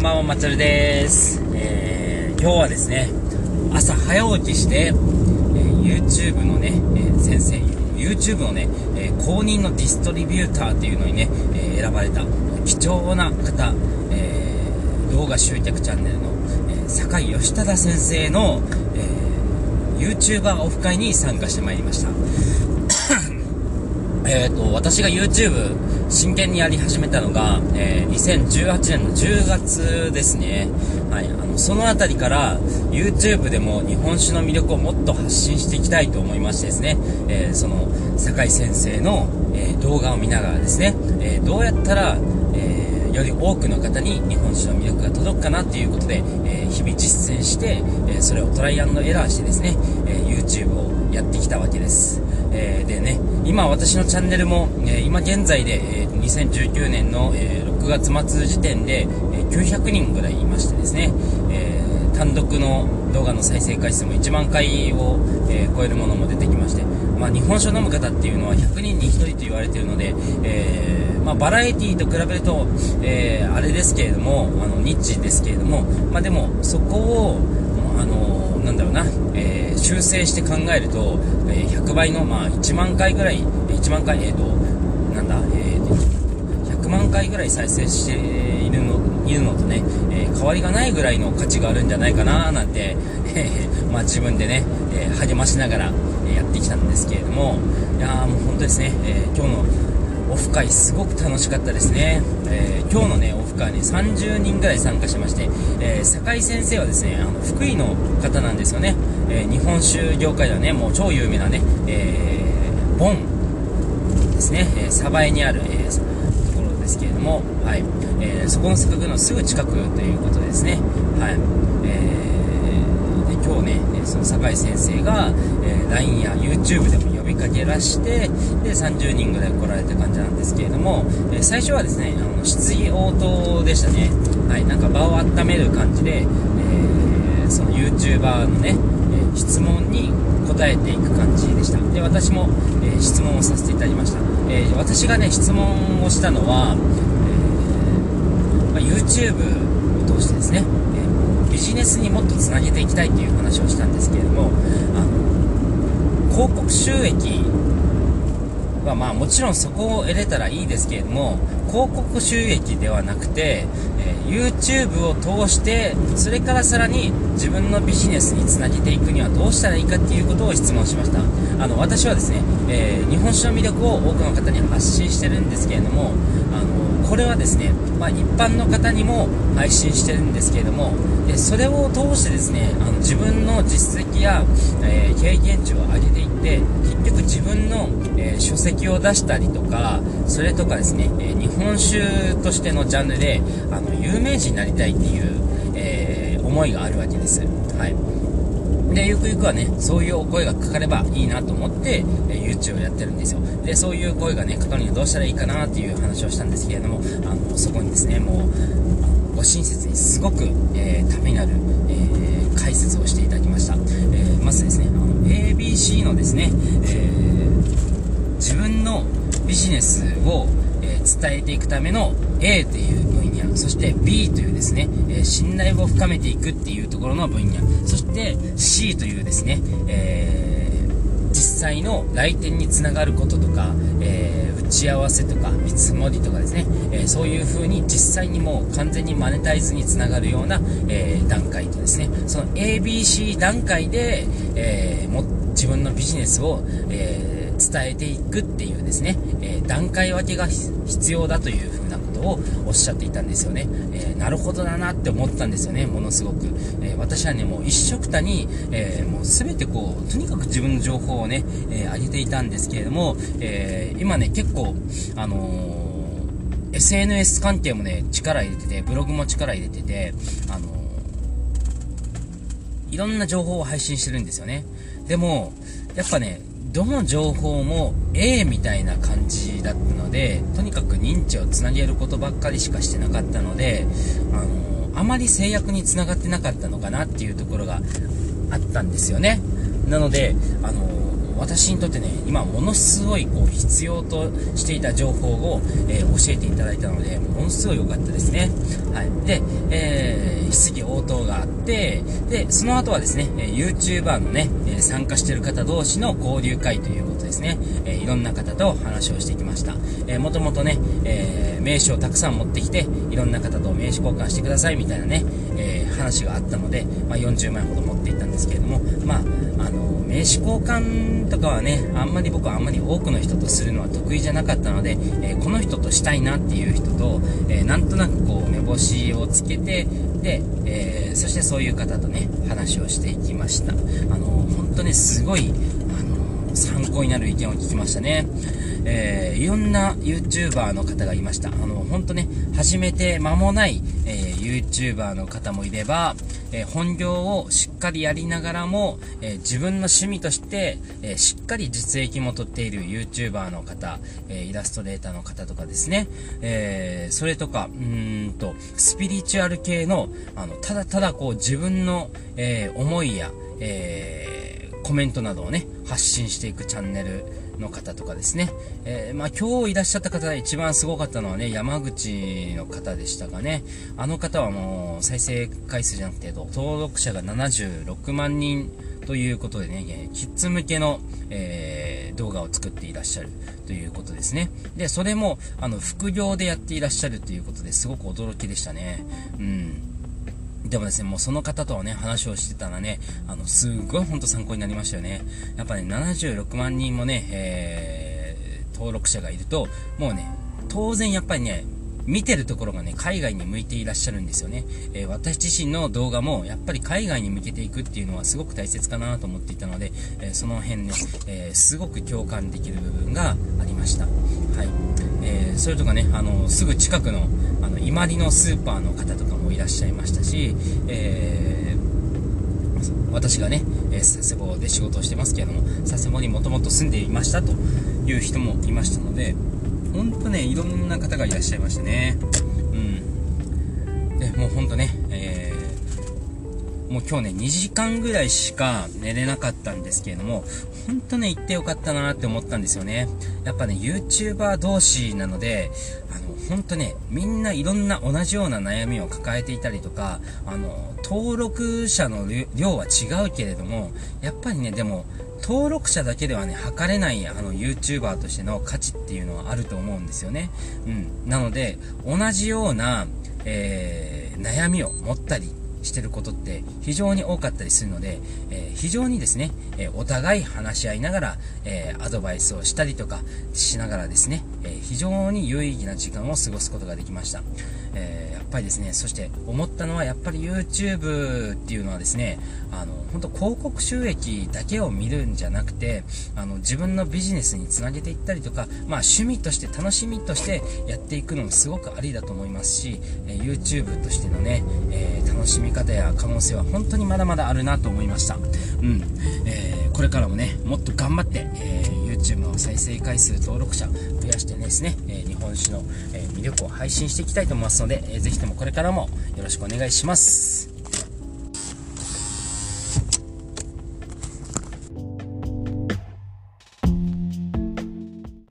んばんは、まちゃるです。えー、今日はですね、朝早起きして、えー、YouTube のね、えー、先生、YouTube のね、え公認のディストリビューターっていうのにね、え選ばれた貴重な方、え動画集客チャンネルの、え酒井義忠先生の、え YouTuber オフ会に参加してまいりました。えっと、私が YouTube 真剣にやり始めたのが、えー、2018年の10月ですね。はい。あの、そのあたりから YouTube でも日本酒の魅力をもっと発信していきたいと思いましてですね、えー、その、酒井先生の、え、動画を見ながらですね、えどうやったら、えより多くの方に日本酒の魅力が届くかなっていうことで、え日々実践して、えそれをトライアンドエラーしてですね、え YouTube をやってきたわけです。えー、でね、今私のチャンネルも、え、今現在で、えー、2019年の、え6月末時点で、え900人ぐらいいましてですね、え単独の動画の再生回数も1万回を、え超えるものも出てきまして、まあ、日本酒を飲む方っていうのは100人に1人と言われているので、えまあ、バラエティーと比べると、えあれですけれども、あの、ニッチですけれども、まあ、でも、そこを、あのなんだろうな、えー、修正して考えると、えー、100倍の、まあ、1万回ぐらい、1万回、えっ、ー、と、なんだ、えー、100万回ぐらい再生しているのいるのとね、え変わりがないぐらいの価値があるんじゃないかななんて、えまあ、自分でね、え励ましながら、えやってきたんですけれども、いやもう本当ですね、え今日のオフ会すごく楽しかったですね、えー、今日のねオフ会に30人ぐらい参加しまして、えー、酒井先生はですねあの福井の方なんですよね、えー、日本酒業界ではねもう超有名なね、えー、ボンですね、え鯖江にある、えところですけれども、はい。えそこの作のすぐ近くということですね、はい。え酒井先生が、え LINE や YouTube でも呼びかけらしてで30人ぐらい来られた感じなんですけれども、え最初はですねあの質疑応答でしたね。はいなんか場を温める感じで、えー、その YouTuber のね、え質問に答えていく感じでした。で私も、え質問をさせていただきました、えー、私がね質問をしたのは、えーまあ、YouTube を通してですね、ジネスにもっとつなげていきたいという話をしたんですけれどもあの広告収益はまあもちろんそこを得れたらいいですけれども広告収益ではなくて、えー、YouTube を通してそれからさらに自分のビジネスにつなげていくにはどうしたらいいかっていうことを質問しました。あの私はですね、えー、日本酒の魅力を多くの方に発信してるんですけれどもあのこれはですね、まあ、一般の方にも配信してるんですけれどもでそれを通してですねあの自分の実績や、えー、経験値を上げていって結局自分の、えー、書籍を出したりとかそれとかですね、え、日本酒としてのジャンルであの有名人になりたいっていう、え思いがあるわけです。はいで、ゆくゆくはね、そういうお声がかかればいいなと思って、え YouTube をやってるんですよ。で、そういう声がね、かかるにはどうしたらいいかなっていう話をしたんですけれども、あの、そこにですね、もう、ご親切にすごく、えー、ためになる、えー、解説をしていただきました。えー、まずですね、あの、ABC のですね、え自分のビジネスを、え伝えていくための A という野、そして B というですね、え信頼を深めていくっていうところの分野、そして C というですね、えー、実際の来店につながることとか、えー、打ち合わせとか見積もりとかですね、えー、そういう風に実際にもう完全にマネタイズにつながるような、え段階とですね、その ABC 段階で、えも自分のビジネスを、え伝えていくっていうですね、え段階分けが必要だという風なことをおっしゃっていたんですよね。えー、なるほどだなって思ったんですよね、ものすごく。えー、私はね、もう一緒くたに、えー、もう全てこう、とにかく自分の情報をね、え上げていたんですけれども、え今ね、結構、あの SNS 関係もね、力入れてて、ブログも力入れてて、あのいろんな情報を配信してるんですよね。でも、やっぱね、どの情報も A みたいな感じだったので、とにかく認知をつなげることばっかりしかしてなかったので、あのあまり制約につながってなかったのかなっていうところがあったんですよね。なので、あの私にとってね、今ものすごいこう必要としていた情報を、えー、教えていただいたので、ものすごい良かったですね。はい。で、えー、質疑応答があって、で、その後はですね、YouTuber のね、参加してる方同士の交流会ということですね、えいろんな方と話をしてきました。えー、もともとね、え名刺をたくさん持ってきて、いろんな方と名刺交換してくださいみたいなね、え話があったので、まあ、40万円ほど持っていったんですけれども、まあ、あの、名刺交換とかはね、あんまり僕はあんまり多くの人とするのは得意じゃなかったので、えー、この人としたいなっていう人と、えー、なんとなくこう、目星をつけて、で、えー、そしてそういう方とね、話をしていきました。あの、本当ね、すごい、参考になる意見を聞きましたね。えー、いろんな YouTuber の方がいました。あの、本当ね、始めて間もない、えー、YouTuber の方もいれば、えー、本業をしっかりやりながらも、え自分の趣味として、えしっかり実益も取っている YouTuber の方、えイラストレーターの方とかですね、えそれとか、うんと、スピリチュアル系の、あの、ただただこう自分の、え思いや、えコメントなどをね、発信していくチャンネル、の方とかですね。えー、まあ、今日いらっしゃった方で一番すごかったのはね、山口の方でしたかね。あの方はもう再生回数じゃなくて、登録者が76万人ということでね、キッズ向けの、えー、動画を作っていらっしゃるということですね。で、それも、あの、副業でやっていらっしゃるということですごく驚きでしたね。うん。でもですね、もうその方とはね、話をしてたらね、あの、すごい本当参考になりましたよね。やっぱね、76万人もね、えー、登録者がいると、もうね、当然やっぱりね、見てるところがね、海外に向いていらっしゃるんですよね。えー、私自身の動画も、やっぱり海外に向けていくっていうのはすごく大切かなと思っていたので、えー、その辺ね、えー、すごく共感できる部分がありました。はい。えそれとかね、あの、すぐ近くの、あの、今里のスーパーの方とかもいらっしゃいましたし、え私がね、え佐世保で仕事をしてますけれども、佐世保にもともと住んでいましたという人もいましたので、ほんとね、いろんな方がいらっしゃいましたね。うん。で、もうほんとね、えー、もう今日ね、2時間ぐらいしか寝れなかったんですけれども、本当ね、行ってよかったなって思ったんですよね。やっぱね、YouTuber 同士なので、あ、ほんとね、みんないろんな同じような悩みを抱えていたりとか、あの、登録者の量は違うけれども、やっぱりね、でも、登録者だけではね、測れないあの YouTuber としての価値っていうのはあると思うんですよね。うん。なので、同じような、えー、悩みを持ったり、してることって非常に多かったりするので、えー、非常にですね、えー、お互い話し合いながら、えー、アドバイスをしたりとかしながらですね、え非常に有意義な時間を過ごすことができました。えやっぱりですね、そして思ったのはやっぱり YouTube っていうのはですね、あの、本当広告収益だけを見るんじゃなくて、あの、自分のビジネスにつなげていったりとか、まあ趣味として楽しみとしてやっていくのもすごくありだと思いますし、え YouTube としてのね、え楽しみ方や可能性は本当にまだまだあるなと思いました。うん。え、これからもね、もっと頑張って、えー、YouTube の再生回数登録者増やしてですね、え、日本酒の、え魅力を配信していきたいと思いますので、えー、ぜひともこれからもよろしくお願いします。